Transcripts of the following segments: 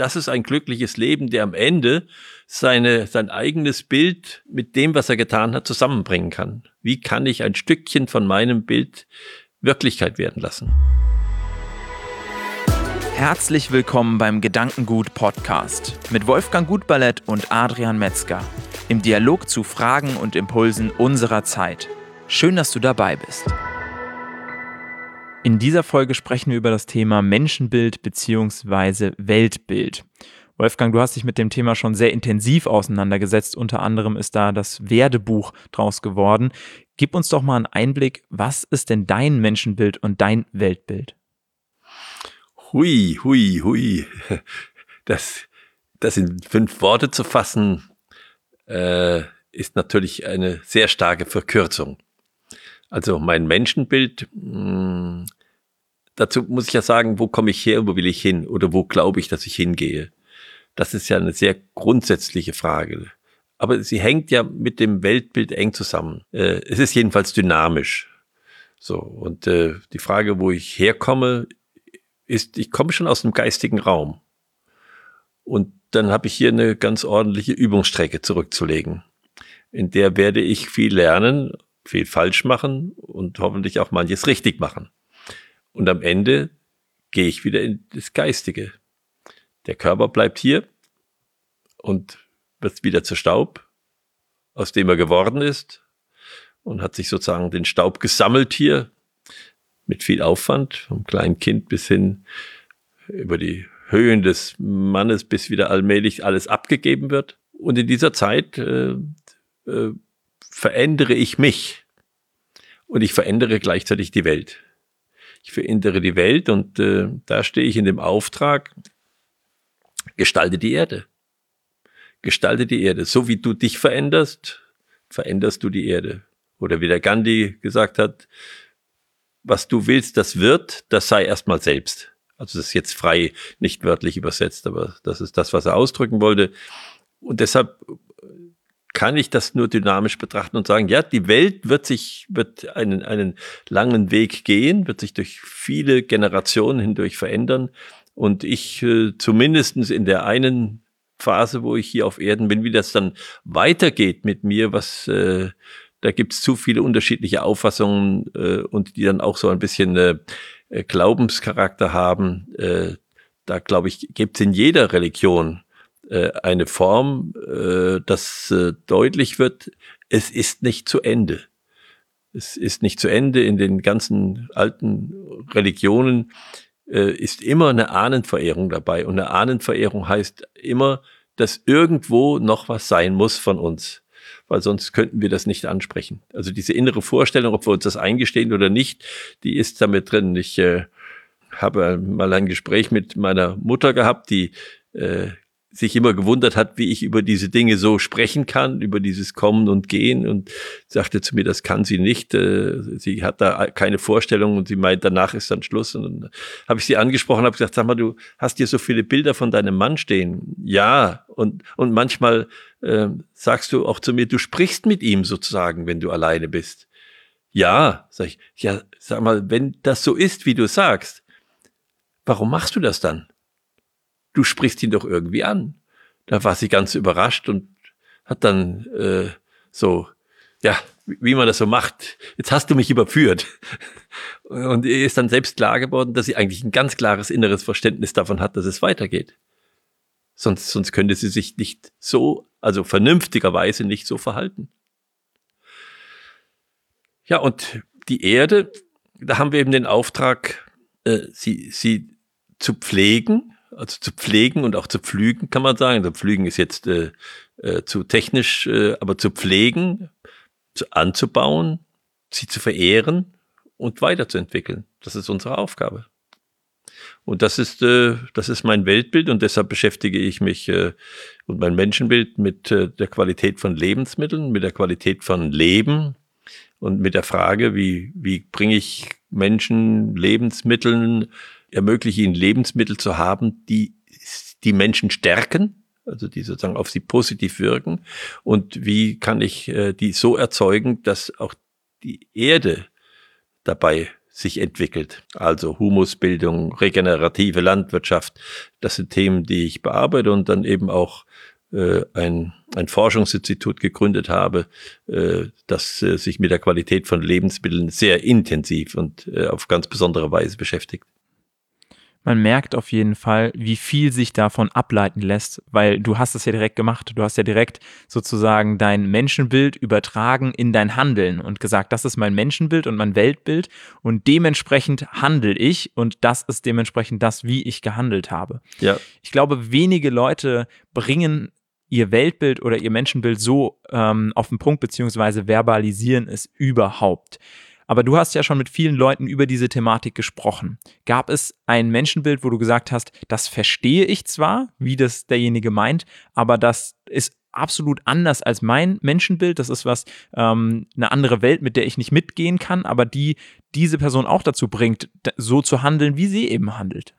das ist ein glückliches Leben, der am Ende seine, sein eigenes Bild mit dem, was er getan hat, zusammenbringen kann. Wie kann ich ein Stückchen von meinem Bild Wirklichkeit werden lassen? Herzlich willkommen beim Gedankengut Podcast mit Wolfgang Gutballett und Adrian Metzger im Dialog zu Fragen und Impulsen unserer Zeit. Schön, dass du dabei bist. In dieser Folge sprechen wir über das Thema Menschenbild bzw. Weltbild. Wolfgang, du hast dich mit dem Thema schon sehr intensiv auseinandergesetzt. Unter anderem ist da das Werdebuch draus geworden. Gib uns doch mal einen Einblick, was ist denn dein Menschenbild und dein Weltbild? Hui, hui, hui. Das, das in fünf Worte zu fassen, äh, ist natürlich eine sehr starke Verkürzung. Also mein Menschenbild, mh, hm, dazu muss ich ja sagen, wo komme ich her, wo will ich hin oder wo glaube ich, dass ich hingehe. Das ist ja eine sehr grundsätzliche Frage. Aber sie hängt ja mit dem Weltbild eng zusammen. Äh, es ist jedenfalls dynamisch. So, und äh, die Frage, wo ich herkomme, ist, ich komme schon aus dem geistigen Raum. Und dann habe ich hier eine ganz ordentliche Übungsstrecke zurückzulegen. In der werde ich viel lernen viel falsch machen und hoffentlich auch manches richtig machen. Und am Ende gehe ich wieder in das Geistige. Der Körper bleibt hier und wird wieder zu Staub, aus dem er geworden ist und hat sich sozusagen den Staub gesammelt hier mit viel Aufwand, vom kleinen Kind bis hin über die Höhen des Mannes, bis wieder allmählich alles abgegeben wird. Und in dieser Zeit äh, äh, verändere ich mich und ich verändere gleichzeitig die Welt. Ich verändere die Welt und äh, da stehe ich in dem Auftrag, gestalte die Erde. Gestalte die Erde. So wie du dich veränderst, veränderst du die Erde. Oder wie der Gandhi gesagt hat, was du willst, das wird, das sei erstmal selbst. Also das ist jetzt frei, nicht wörtlich übersetzt, aber das ist das, was er ausdrücken wollte. Und deshalb kann ich das nur dynamisch betrachten und sagen, ja, die Welt wird sich, wird einen, einen langen Weg gehen, wird sich durch viele Generationen hindurch verändern. Und ich äh, zumindestens in der einen Phase, wo ich hier auf Erden bin, wie das dann weitergeht mit mir, was äh, da gibt's zu viele unterschiedliche Auffassungen äh, und die dann auch so ein bisschen äh Glaubenscharakter haben. Äh, da glaube ich, gibt's in jeder Religion äh, eine Form, äh, dass äh, deutlich wird, es ist nicht zu Ende. Es ist nicht zu Ende. In den ganzen alten Religionen äh, ist immer eine Ahnenverehrung dabei. Und eine Ahnenverehrung heißt immer, dass irgendwo noch was sein muss von uns weil sonst könnten wir das nicht ansprechen. Also diese innere Vorstellung, ob wir uns das eingestehen oder nicht, die ist damit drin. Ich äh, habe mal ein Gespräch mit meiner Mutter gehabt, die äh, sich immer gewundert hat, wie ich über diese Dinge so sprechen kann, über dieses Kommen und Gehen und sagte zu mir, das kann sie nicht. Äh, sie hat da keine Vorstellung und sie meint, danach ist dann Schluss. Und dann habe ich sie angesprochen, habe gesagt, sag mal, du hast hier so viele Bilder von deinem Mann stehen. Ja, und, und manchmal äh, sagst du auch zu mir, du sprichst mit ihm sozusagen, wenn du alleine bist. Ja, sag ich, ja, sag mal, wenn das so ist, wie du sagst, warum machst du das dann? Du sprichst ihn doch irgendwie an. Da war sie ganz überrascht und hat dann äh, so, ja, wie man das so macht, jetzt hast du mich überführt. Und ihr ist dann selbst klar geworden, dass sie eigentlich ein ganz klares inneres Verständnis davon hat, dass es weitergeht. Sonst, sonst könnte sie sich nicht so, also vernünftigerweise nicht so verhalten. Ja, und die Erde, da haben wir eben den Auftrag, äh, sie, sie zu pflegen, also zu pflegen und auch zu pflügen, kann man sagen. Also pflügen ist jetzt äh, äh, zu technisch, äh, aber zu pflegen, zu, anzubauen, sie zu verehren und weiterzuentwickeln. Das ist unsere Aufgabe. Und das ist, äh, das ist mein Weltbild und deshalb beschäftige ich mich äh, und mein Menschenbild mit äh, der Qualität von Lebensmitteln, mit der Qualität von Leben und mit der Frage, wie, wie bringe ich Menschen Lebensmitteln ermögliche ihnen Lebensmittel zu haben, die die Menschen stärken, also die sozusagen auf sie positiv wirken. Und wie kann ich äh, die so erzeugen, dass auch die Erde dabei sich entwickelt. Also Humusbildung, regenerative Landwirtschaft, das sind Themen, die ich bearbeite und dann eben auch äh, ein, ein Forschungsinstitut gegründet habe, äh, das äh, sich mit der Qualität von Lebensmitteln sehr intensiv und äh, auf ganz besondere Weise beschäftigt man merkt auf jeden Fall, wie viel sich davon ableiten lässt, weil du hast es ja direkt gemacht. Du hast ja direkt sozusagen dein Menschenbild übertragen in dein Handeln und gesagt, das ist mein Menschenbild und mein Weltbild und dementsprechend handle ich und das ist dementsprechend das, wie ich gehandelt habe. Ja. Ich glaube, wenige Leute bringen ihr Weltbild oder ihr Menschenbild so ähm, auf den Punkt beziehungsweise verbalisieren es überhaupt. Aber du hast ja schon mit vielen Leuten über diese Thematik gesprochen. Gab es ein Menschenbild, wo du gesagt hast, das verstehe ich zwar, wie das derjenige meint, aber das ist absolut anders als mein Menschenbild. Das ist was, ähm, eine andere Welt, mit der ich nicht mitgehen kann, aber die diese Person auch dazu bringt, so zu handeln, wie sie eben handelt.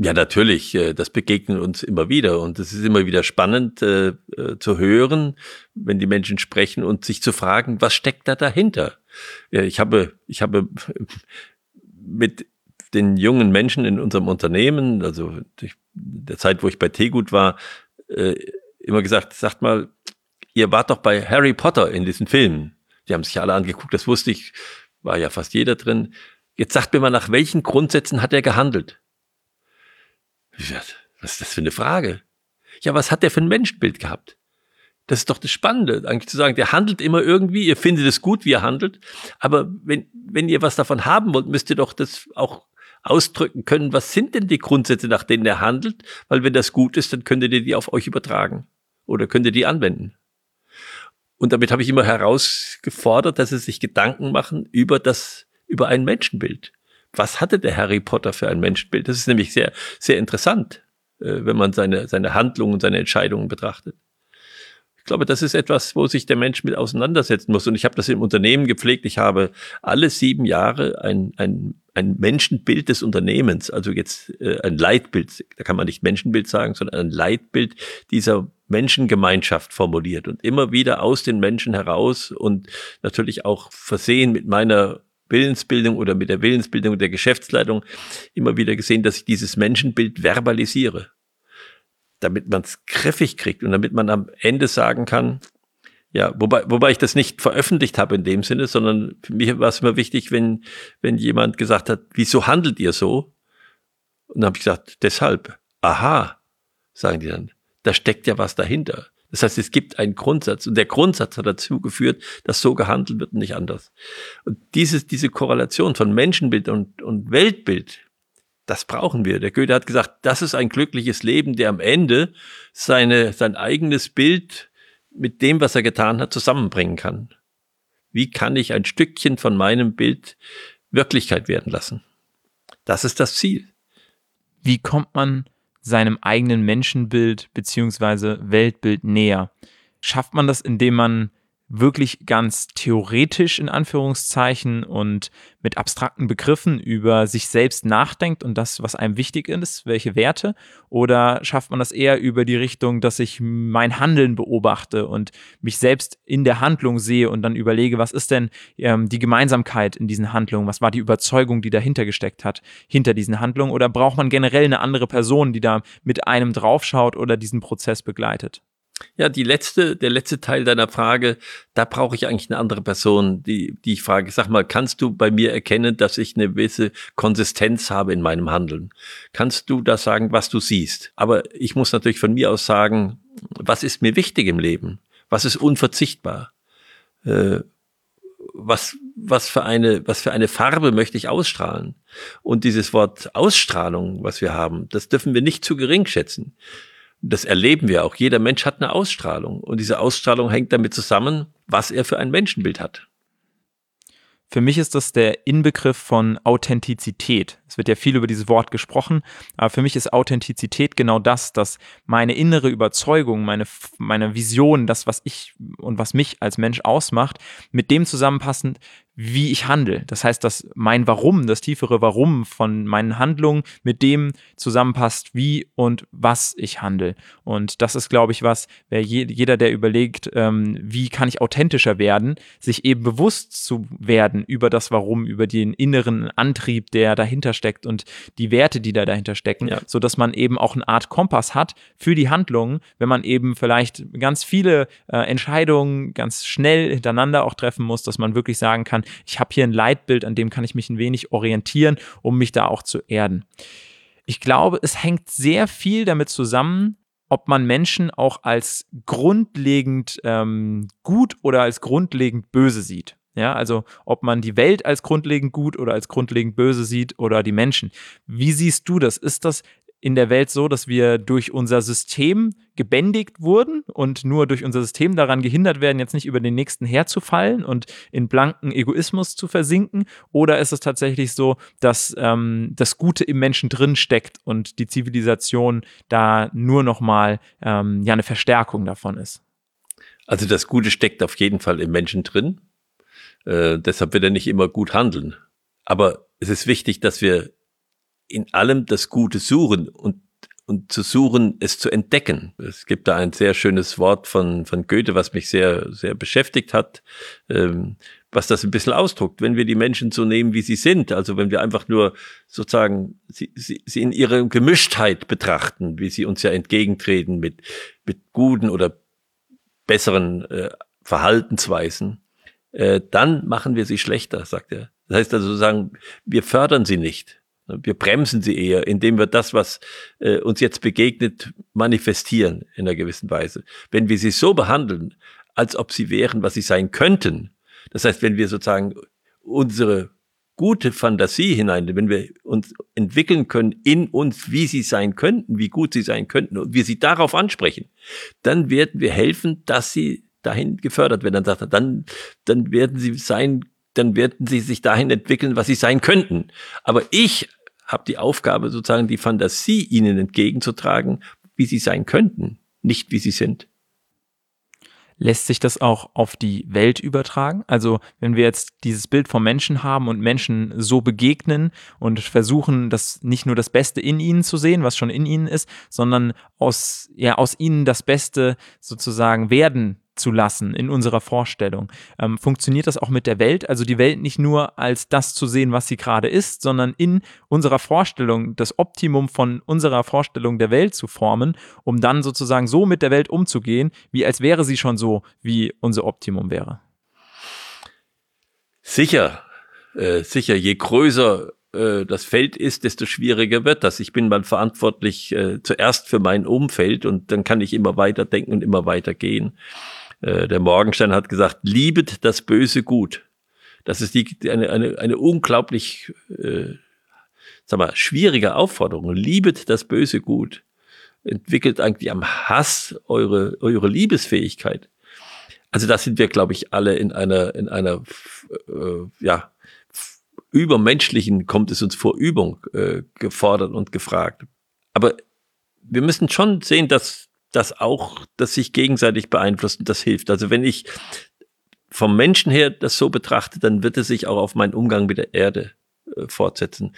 Ja, natürlich. Äh, das begegnet uns immer wieder. Und es ist immer wieder spannend äh, äh, zu hören, wenn die Menschen sprechen und sich zu fragen, was steckt da dahinter? Ja, ich habe, ich habe mit den jungen Menschen in unserem Unternehmen, also der Zeit, wo ich bei Tegut war, äh, immer gesagt, sagt mal, ihr wart doch bei Harry Potter in diesen Filmen. Die haben sich alle angeguckt, das wusste ich, war ja fast jeder drin. Jetzt sagt mir mal, nach welchen Grundsätzen hat er gehandelt? Was ist das für eine Frage? Ja, was hat der für ein Menschenbild gehabt? Das ist doch das Spannende, eigentlich zu sagen, der handelt immer irgendwie, ihr findet es gut, wie er handelt, aber wenn, wenn ihr was davon haben wollt, müsst ihr doch das auch ausdrücken können, was sind denn die Grundsätze, nach denen er handelt, weil wenn das gut ist, dann könnt ihr die auf euch übertragen oder könnt ihr die anwenden. Und damit habe ich immer herausgefordert, dass sie sich Gedanken machen über das, über ein Menschenbild was hatte der Harry Potter für ein Menschenbild? Das ist nämlich sehr, sehr interessant, äh, wenn man seine, seine Handlungen und seine Entscheidungen betrachtet. Ich glaube, das ist etwas, wo sich der Mensch mit auseinandersetzen muss. Und ich habe das im Unternehmen gepflegt. Ich habe alle sieben Jahre ein, ein, ein Menschenbild des Unternehmens, also jetzt äh, ein Leitbild, da kann man nicht Menschenbild sagen, sondern ein Leitbild dieser Menschengemeinschaft formuliert und immer wieder aus den Menschen heraus und natürlich auch versehen mit meiner Willensbildung oder mit der Willensbildung der Geschäftsleitung immer wieder gesehen, dass ich dieses Menschenbild verbalisiere, damit man es griffig kriegt und damit man am Ende sagen kann, ja, wobei, wobei ich das nicht veröffentlicht habe in dem Sinne, sondern für mich war es immer wichtig, wenn, wenn jemand gesagt hat, wieso handelt ihr so? Und dann habe ich gesagt, deshalb. Aha, sagen die dann. Da steckt ja was dahinter. Das heißt, es gibt einen Grundsatz und der Grundsatz hat dazu geführt, dass so gehandelt wird und nicht anders. Und dieses, diese Korrelation von Menschenbild und, und Weltbild, das brauchen wir. Der Goethe hat gesagt, das ist ein glückliches Leben, der am Ende seine, sein eigenes Bild mit dem, was er getan hat, zusammenbringen kann. Wie kann ich ein Stückchen von meinem Bild Wirklichkeit werden lassen? Das ist das Ziel. Wie kommt man seinem eigenen Menschenbild beziehungsweise Weltbild näher? Schafft man das, indem man wirklich ganz theoretisch in Anführungszeichen und mit abstrakten Begriffen über sich selbst nachdenkt und das, was einem wichtig ist, welche Werte? Oder schafft man das eher über die Richtung, dass ich mein Handeln beobachte und mich selbst in der Handlung sehe und dann überlege, was ist denn ähm, die Gemeinsamkeit in diesen Handlungen? Was war die Überzeugung, die dahinter gesteckt hat, hinter diesen Handlungen? Oder braucht man generell eine andere Person, die da mit einem draufschaut oder diesen Prozess begleitet? Ja, die letzte, der letzte Teil deiner Frage, da brauche ich eigentlich eine andere Person, die, die ich frage. Sag mal, kannst du bei mir erkennen, dass ich eine gewisse Konsistenz habe in meinem Handeln? Kannst du das sagen, was du siehst? Aber ich muss natürlich von mir aus sagen, was ist mir wichtig im Leben? Was ist unverzichtbar? Äh, was, was für eine, was für eine Farbe möchte ich ausstrahlen? Und dieses Wort Ausstrahlung, was wir haben, das dürfen wir nicht zu gering schätzen das erleben wir auch. Jeder Mensch hat eine Ausstrahlung. Und diese Ausstrahlung hängt damit zusammen, was er für ein Menschenbild hat. Für mich ist das der Inbegriff von Authentizität. Es wird ja viel über dieses Wort gesprochen, aber für mich ist Authentizität genau das, dass meine innere Überzeugung, meine, meine Vision, das, was ich und was mich als Mensch ausmacht, mit dem zusammenpassend, wie ich handle. Das heißt, dass mein Warum, das tiefere Warum von meinen Handlungen mit dem zusammenpasst, wie und was ich handle. Und das ist, glaube ich, was, wer je, jeder, der überlegt, ähm, wie kann ich authentischer werden, sich eben bewusst zu werden über das Warum, über den inneren Antrieb, der dahinter steckt und die Werte, die da dahinter stecken, ja. so dass man eben auch eine Art Kompass hat für die Handlungen, wenn man eben vielleicht ganz viele äh, Entscheidungen ganz schnell hintereinander auch treffen muss, dass man wirklich sagen kann, ich habe hier ein Leitbild, an dem kann ich mich ein wenig orientieren, um mich da auch zu erden. Ich glaube, es hängt sehr viel damit zusammen, ob man Menschen auch als grundlegend ähm, gut oder als grundlegend böse sieht. Ja, also ob man die Welt als grundlegend gut oder als grundlegend böse sieht oder die Menschen. Wie siehst du das? Ist das in der Welt so, dass wir durch unser System gebändigt wurden und nur durch unser System daran gehindert werden, jetzt nicht über den nächsten herzufallen und in blanken Egoismus zu versinken? Oder ist es tatsächlich so, dass ähm, das Gute im Menschen drin steckt und die Zivilisation da nur nochmal ähm, ja eine Verstärkung davon ist? Also das Gute steckt auf jeden Fall im Menschen drin. Äh, deshalb wird er nicht immer gut handeln. Aber es ist wichtig, dass wir in allem das Gute suchen und und zu suchen, es zu entdecken. Es gibt da ein sehr schönes Wort von, von Goethe, was mich sehr, sehr beschäftigt hat, ähm, was das ein bisschen ausdruckt. Wenn wir die Menschen so nehmen, wie sie sind, also wenn wir einfach nur sozusagen sie, sie, sie in ihrer Gemischtheit betrachten, wie sie uns ja entgegentreten mit, mit guten oder besseren äh, Verhaltensweisen, äh, dann machen wir sie schlechter, sagt er. Das heißt also sozusagen, wir fördern sie nicht. Wir bremsen sie eher, indem wir das, was äh, uns jetzt begegnet, manifestieren in einer gewissen Weise. Wenn wir sie so behandeln, als ob sie wären, was sie sein könnten, das heißt, wenn wir sozusagen unsere gute Fantasie hinein, wenn wir uns entwickeln können in uns, wie sie sein könnten, wie gut sie sein könnten und wir sie darauf ansprechen, dann werden wir helfen, dass sie dahin gefördert werden. Dann dann, dann werden sie sein, dann werden sie sich dahin entwickeln, was sie sein könnten. Aber ich habe die Aufgabe, sozusagen die Fantasie ihnen entgegenzutragen, wie sie sein könnten, nicht wie sie sind. Lässt sich das auch auf die Welt übertragen? Also wenn wir jetzt dieses Bild vom Menschen haben und Menschen so begegnen und versuchen, das nicht nur das Beste in ihnen zu sehen, was schon in ihnen ist, sondern aus, ja, aus ihnen das Beste sozusagen werden zu lassen in unserer Vorstellung. Ähm, funktioniert das auch mit der Welt? Also die Welt nicht nur als das zu sehen, was sie gerade ist, sondern in unserer Vorstellung, das Optimum von unserer Vorstellung der Welt zu formen, um dann sozusagen so mit der Welt umzugehen, wie als wäre sie schon so, wie unser Optimum wäre. Sicher, äh, sicher, je größer äh, das Feld ist, desto schwieriger wird das. Ich bin mal verantwortlich äh, zuerst für mein Umfeld und dann kann ich immer weiter denken und immer weiter gehen. Äh, der Morgenstern hat gesagt, liebet das Böse gut. Das ist die, eine, eine, eine unglaublich, äh, sag mal, schwierige Aufforderung. Liebet das Böse gut. Entwickelt eigentlich am Hass eure, eure Liebesfähigkeit. Also da sind wir, glaube ich, alle in einer, in einer, äh, ja, übermenschlichen, kommt es uns vor Übung, äh, gefordert und gefragt. Aber wir müssen schon sehen, dass das auch, dass sich gegenseitig beeinflusst und das hilft. Also wenn ich vom Menschen her das so betrachte, dann wird es sich auch auf meinen Umgang mit der Erde äh, fortsetzen.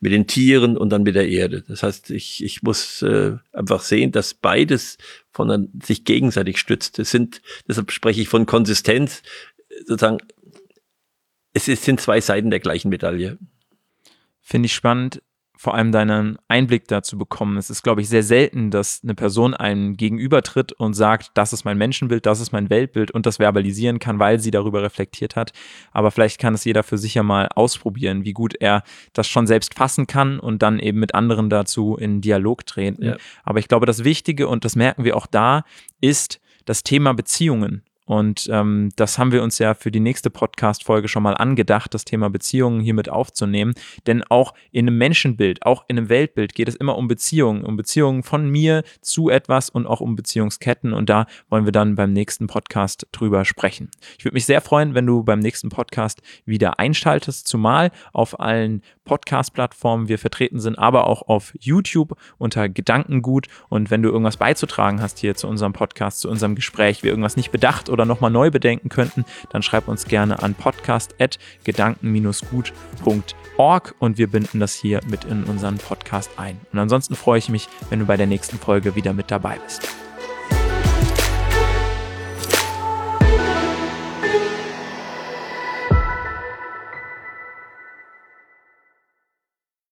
Mit den Tieren und dann mit der Erde. Das heißt, ich, ich muss äh, einfach sehen, dass beides von sich gegenseitig stützt. Es sind, deshalb spreche ich von Konsistenz, sozusagen, es, es sind zwei Seiten der gleichen Medaille. Finde ich spannend vor allem deinen Einblick dazu bekommen. Es ist, glaube ich, sehr selten, dass eine Person einem gegenübertritt und sagt, das ist mein Menschenbild, das ist mein Weltbild und das verbalisieren kann, weil sie darüber reflektiert hat. Aber vielleicht kann es jeder für sich ja mal ausprobieren, wie gut er das schon selbst fassen kann und dann eben mit anderen dazu in Dialog treten. Ja. Aber ich glaube, das Wichtige, und das merken wir auch da, ist das Thema Beziehungen. Und ähm, das haben wir uns ja für die nächste Podcast-Folge schon mal angedacht, das Thema Beziehungen hiermit aufzunehmen. Denn auch in einem Menschenbild, auch in einem Weltbild geht es immer um Beziehungen, um Beziehungen von mir zu etwas und auch um Beziehungsketten. Und da wollen wir dann beim nächsten Podcast drüber sprechen. Ich würde mich sehr freuen, wenn du beim nächsten Podcast wieder einschaltest, zumal auf allen Podcast-Plattformen wir vertreten sind, aber auch auf YouTube unter Gedankengut. Und wenn du irgendwas beizutragen hast hier zu unserem Podcast, zu unserem Gespräch, wir irgendwas nicht bedacht oder nochmal neu bedenken könnten, dann schreib uns gerne an podcast.gedanken-gut.org und wir binden das hier mit in unseren Podcast ein. Und ansonsten freue ich mich, wenn du bei der nächsten Folge wieder mit dabei bist.